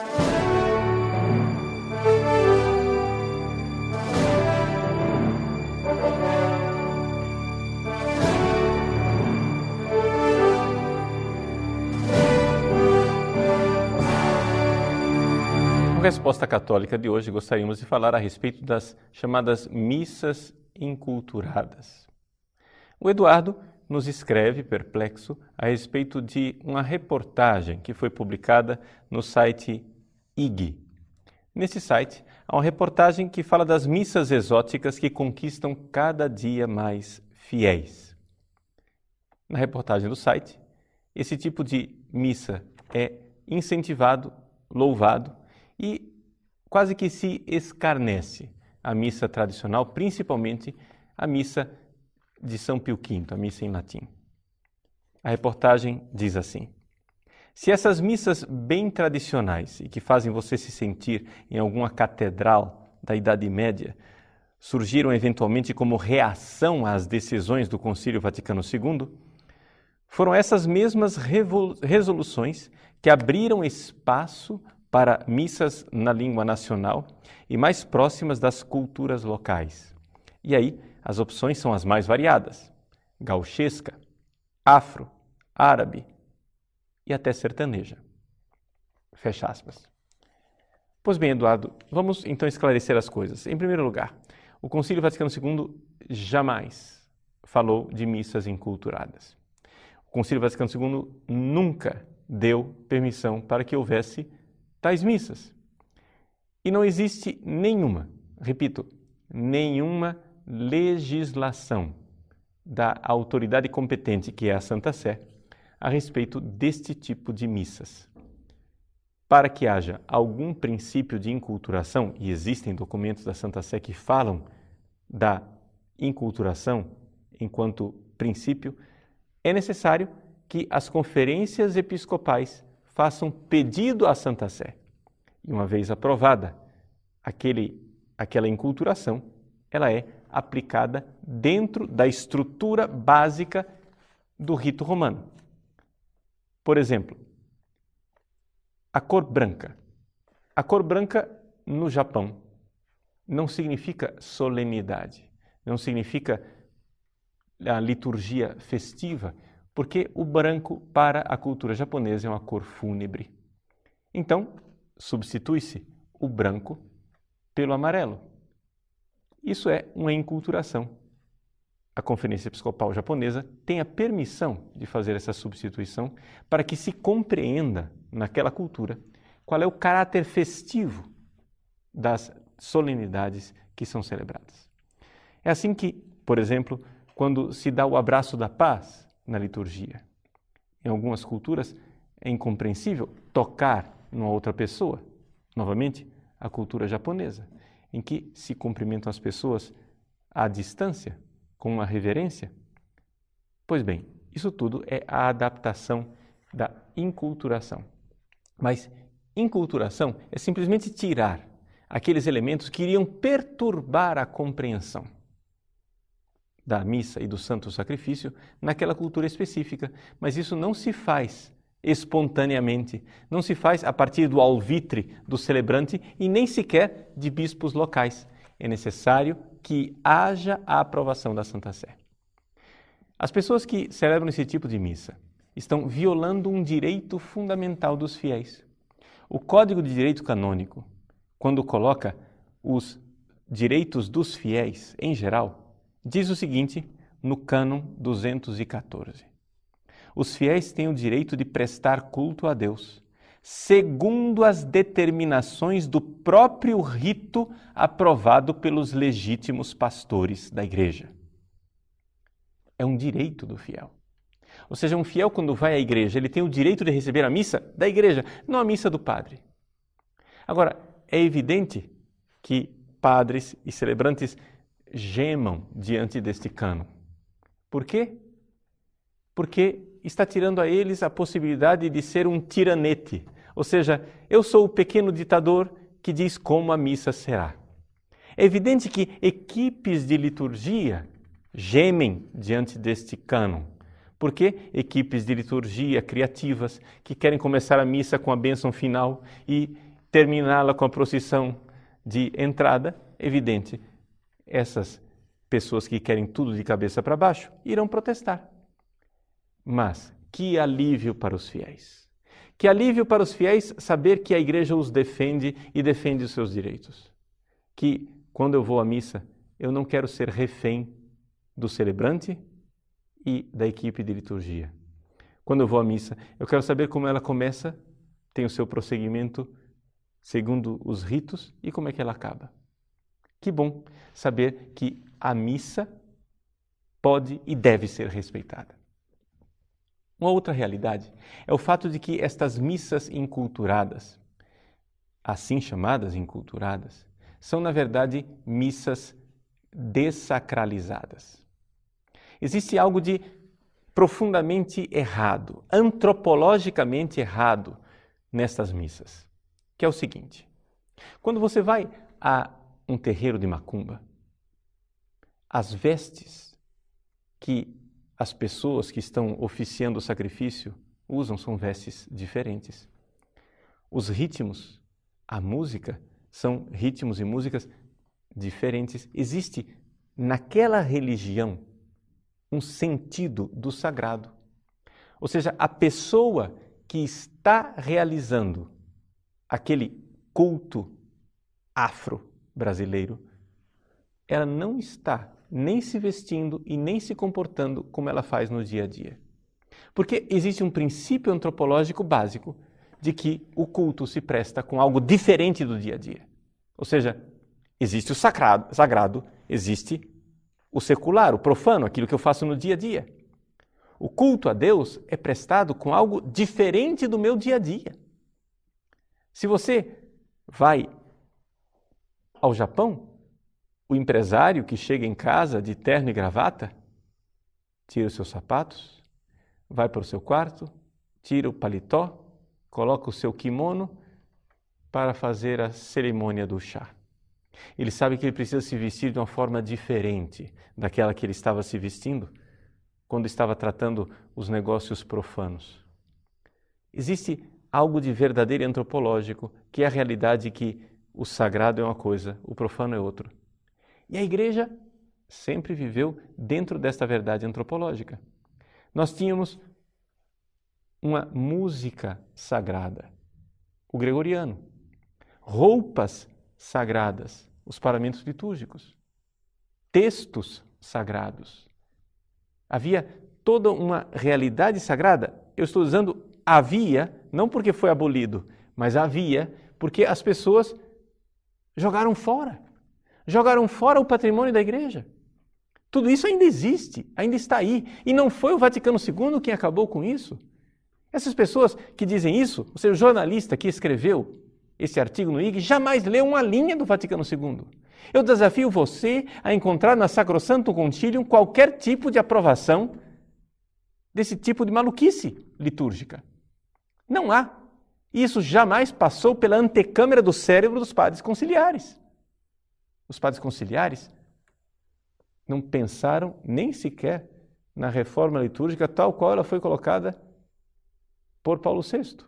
No Resposta Católica de hoje, gostaríamos de falar a respeito das chamadas missas inculturadas. O Eduardo nos escreve, perplexo, a respeito de uma reportagem que foi publicada no site IG. Nesse site, há uma reportagem que fala das missas exóticas que conquistam cada dia mais fiéis. Na reportagem do site, esse tipo de missa é incentivado, louvado e quase que se escarnece a missa tradicional, principalmente a missa de São Pio V, a missa em latim. A reportagem diz assim: Se essas missas bem tradicionais e que fazem você se sentir em alguma catedral da Idade Média surgiram eventualmente como reação às decisões do Concílio Vaticano II, foram essas mesmas resoluções que abriram espaço para missas na língua nacional e mais próximas das culturas locais. E aí, as opções são as mais variadas: gauchesca, afro, árabe e até sertaneja. Fecha aspas. Pois bem, Eduardo, vamos então esclarecer as coisas. Em primeiro lugar, o Concílio Vaticano II jamais falou de missas enculturadas. O Concílio Vaticano II nunca deu permissão para que houvesse tais missas. E não existe nenhuma, repito, nenhuma legislação da autoridade competente, que é a Santa Sé, a respeito deste tipo de missas. Para que haja algum princípio de inculturação, e existem documentos da Santa Sé que falam da inculturação enquanto princípio, é necessário que as conferências episcopais façam pedido à Santa Sé. E uma vez aprovada aquele, aquela enculturação, ela é aplicada dentro da estrutura básica do rito romano. Por exemplo, a cor branca. A cor branca no Japão não significa solenidade, não significa a liturgia festiva, porque o branco para a cultura japonesa é uma cor fúnebre. Então, substitui-se o branco pelo amarelo. Isso é uma enculturação. A Conferência Episcopal Japonesa tem a permissão de fazer essa substituição para que se compreenda naquela cultura qual é o caráter festivo das solenidades que são celebradas. É assim que, por exemplo, quando se dá o abraço da paz, na liturgia. Em algumas culturas é incompreensível tocar numa outra pessoa. Novamente, a cultura japonesa, em que se cumprimentam as pessoas à distância, com uma reverência. Pois bem, isso tudo é a adaptação da inculturação. Mas inculturação é simplesmente tirar aqueles elementos que iriam perturbar a compreensão da missa e do santo sacrifício naquela cultura específica, mas isso não se faz espontaneamente, não se faz a partir do alvitre do celebrante e nem sequer de bispos locais. É necessário que haja a aprovação da Santa Sé. As pessoas que celebram esse tipo de missa estão violando um direito fundamental dos fiéis. O Código de Direito Canônico, quando coloca os direitos dos fiéis em geral, Diz o seguinte no cânon 214: Os fiéis têm o direito de prestar culto a Deus, segundo as determinações do próprio rito aprovado pelos legítimos pastores da igreja. É um direito do fiel. Ou seja, um fiel, quando vai à igreja, ele tem o direito de receber a missa da igreja, não a missa do padre. Agora, é evidente que padres e celebrantes gemam diante deste cano. Por quê? Porque está tirando a eles a possibilidade de ser um tiranete, ou seja, eu sou o pequeno ditador que diz como a missa será. É evidente que equipes de liturgia gemem diante deste cânon. Porque equipes de liturgia criativas que querem começar a missa com a bênção final e terminá-la com a procissão de entrada, evidente, essas pessoas que querem tudo de cabeça para baixo irão protestar. Mas que alívio para os fiéis! Que alívio para os fiéis saber que a igreja os defende e defende os seus direitos. Que quando eu vou à missa, eu não quero ser refém do celebrante e da equipe de liturgia. Quando eu vou à missa, eu quero saber como ela começa, tem o seu prosseguimento segundo os ritos e como é que ela acaba. Que bom saber que a missa pode e deve ser respeitada. Uma outra realidade é o fato de que estas missas inculturadas, assim chamadas inculturadas, são na verdade missas dessacralizadas. Existe algo de profundamente errado, antropologicamente errado nestas missas, que é o seguinte: quando você vai a um terreiro de macumba, as vestes que as pessoas que estão oficiando o sacrifício usam são vestes diferentes. Os ritmos, a música, são ritmos e músicas diferentes. Existe naquela religião um sentido do sagrado. Ou seja, a pessoa que está realizando aquele culto afro-brasileiro, ela não está nem se vestindo e nem se comportando como ela faz no dia a dia. Porque existe um princípio antropológico básico de que o culto se presta com algo diferente do dia a dia. Ou seja, existe o sagrado, sagrado existe o secular, o profano, aquilo que eu faço no dia a dia. O culto a Deus é prestado com algo diferente do meu dia a dia. Se você vai ao Japão, o empresário que chega em casa de terno e gravata, tira os seus sapatos, vai para o seu quarto, tira o paletó, coloca o seu kimono para fazer a cerimônia do chá. Ele sabe que ele precisa se vestir de uma forma diferente daquela que ele estava se vestindo quando estava tratando os negócios profanos. Existe algo de verdadeiro antropológico, que é a realidade que o sagrado é uma coisa, o profano é outra. E a igreja sempre viveu dentro desta verdade antropológica. Nós tínhamos uma música sagrada, o gregoriano, roupas sagradas, os paramentos litúrgicos, textos sagrados. Havia toda uma realidade sagrada. Eu estou usando havia, não porque foi abolido, mas havia porque as pessoas jogaram fora. Jogaram fora o patrimônio da igreja. Tudo isso ainda existe, ainda está aí. E não foi o Vaticano II quem acabou com isso. Essas pessoas que dizem isso, ou seja, o jornalista que escreveu esse artigo no IG, jamais leu uma linha do Vaticano II. Eu desafio você a encontrar na Sacrosanto Concilium qualquer tipo de aprovação desse tipo de maluquice litúrgica. Não há. Isso jamais passou pela antecâmara do cérebro dos padres conciliares. Os padres conciliares não pensaram nem sequer na reforma litúrgica tal qual ela foi colocada por Paulo VI,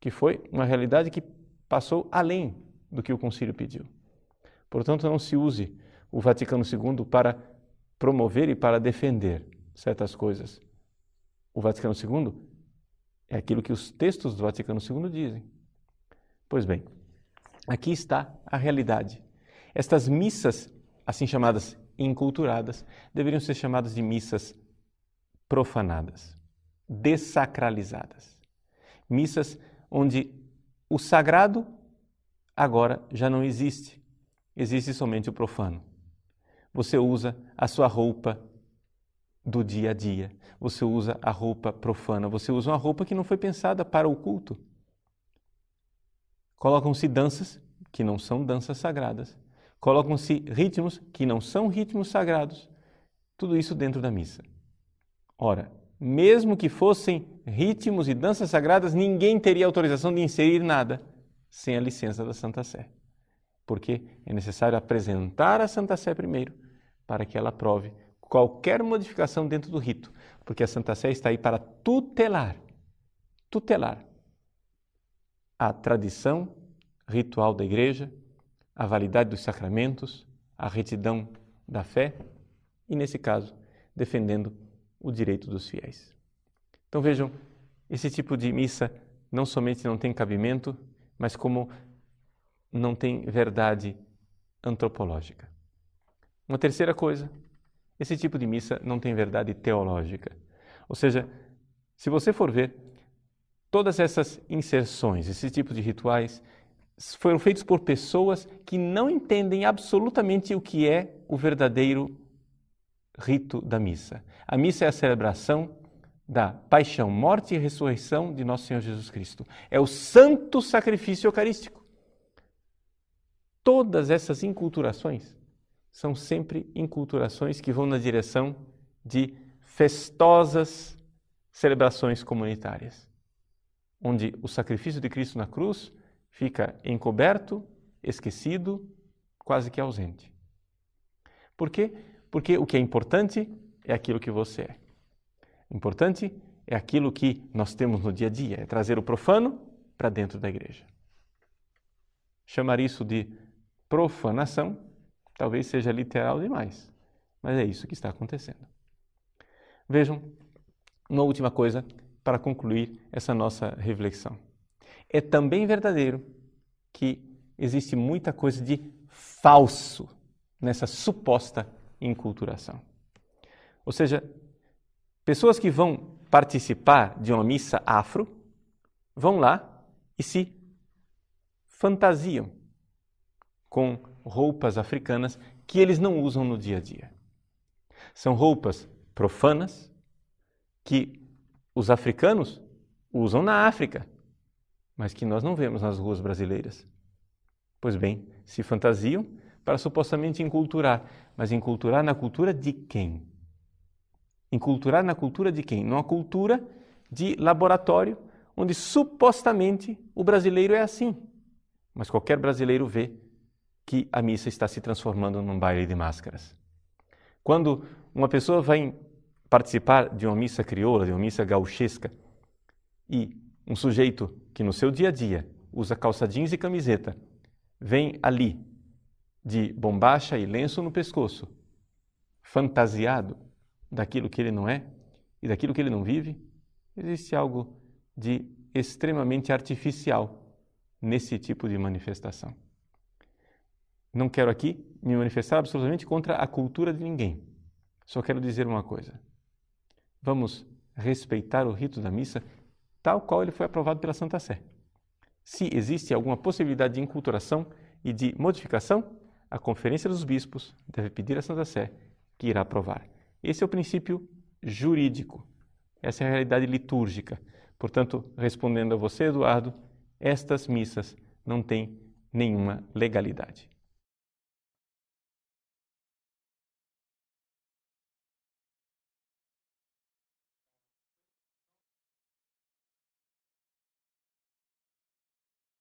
que foi uma realidade que passou além do que o concílio pediu. Portanto, não se use o Vaticano II para promover e para defender certas coisas. O Vaticano II é aquilo que os textos do Vaticano II dizem. Pois bem, aqui está a realidade. Estas missas, assim chamadas inculturadas, deveriam ser chamadas de missas profanadas, desacralizadas. Missas onde o sagrado agora já não existe, existe somente o profano. Você usa a sua roupa do dia a dia, você usa a roupa profana, você usa uma roupa que não foi pensada para o culto. Colocam-se danças que não são danças sagradas, colocam-se ritmos que não são ritmos sagrados, tudo isso dentro da missa. Ora, mesmo que fossem ritmos e danças sagradas, ninguém teria autorização de inserir nada sem a licença da Santa Sé. Porque é necessário apresentar a Santa Sé primeiro, para que ela aprove qualquer modificação dentro do rito, porque a Santa Sé está aí para tutelar, tutelar a tradição ritual da igreja, a validade dos sacramentos, a retidão da fé e, nesse caso, defendendo o direito dos fiéis. Então vejam, esse tipo de missa não somente não tem cabimento, mas como não tem verdade antropológica. Uma terceira coisa, esse tipo de missa não tem verdade teológica. Ou seja, se você for ver, todas essas inserções, esse tipo de rituais, foram feitos por pessoas que não entendem absolutamente o que é o verdadeiro rito da missa. A missa é a celebração da paixão, morte e ressurreição de nosso Senhor Jesus Cristo. É o santo sacrifício eucarístico. Todas essas inculturações são sempre inculturações que vão na direção de festosas celebrações comunitárias, onde o sacrifício de Cristo na cruz fica encoberto, esquecido, quase que ausente. Por quê? Porque o que é importante é aquilo que você é. Importante é aquilo que nós temos no dia a dia, é trazer o profano para dentro da igreja. Chamar isso de profanação talvez seja literal demais, mas é isso que está acontecendo. Vejam, uma última coisa para concluir essa nossa reflexão. É também verdadeiro que existe muita coisa de falso nessa suposta inculturação. Ou seja, pessoas que vão participar de uma missa afro vão lá e se fantasiam com roupas africanas que eles não usam no dia a dia. São roupas profanas que os africanos usam na África, mas que nós não vemos nas ruas brasileiras. Pois bem, se fantasiam para supostamente enculturar, mas enculturar na cultura de quem? Enculturar na cultura de quem? Numa cultura de laboratório, onde supostamente o brasileiro é assim. Mas qualquer brasileiro vê que a missa está se transformando num baile de máscaras. Quando uma pessoa vai participar de uma missa crioula, de uma missa gauchesca, e um sujeito que no seu dia a dia usa calça jeans e camiseta, vem ali de bombacha e lenço no pescoço, fantasiado daquilo que ele não é e daquilo que ele não vive, existe algo de extremamente artificial nesse tipo de manifestação. Não quero aqui me manifestar absolutamente contra a cultura de ninguém. Só quero dizer uma coisa. Vamos respeitar o rito da missa tal qual ele foi aprovado pela Santa Sé. Se existe alguma possibilidade de inculturação e de modificação, a Conferência dos Bispos deve pedir à Santa Sé que irá aprovar. Esse é o princípio jurídico, essa é a realidade litúrgica. Portanto, respondendo a você, Eduardo, estas missas não têm nenhuma legalidade.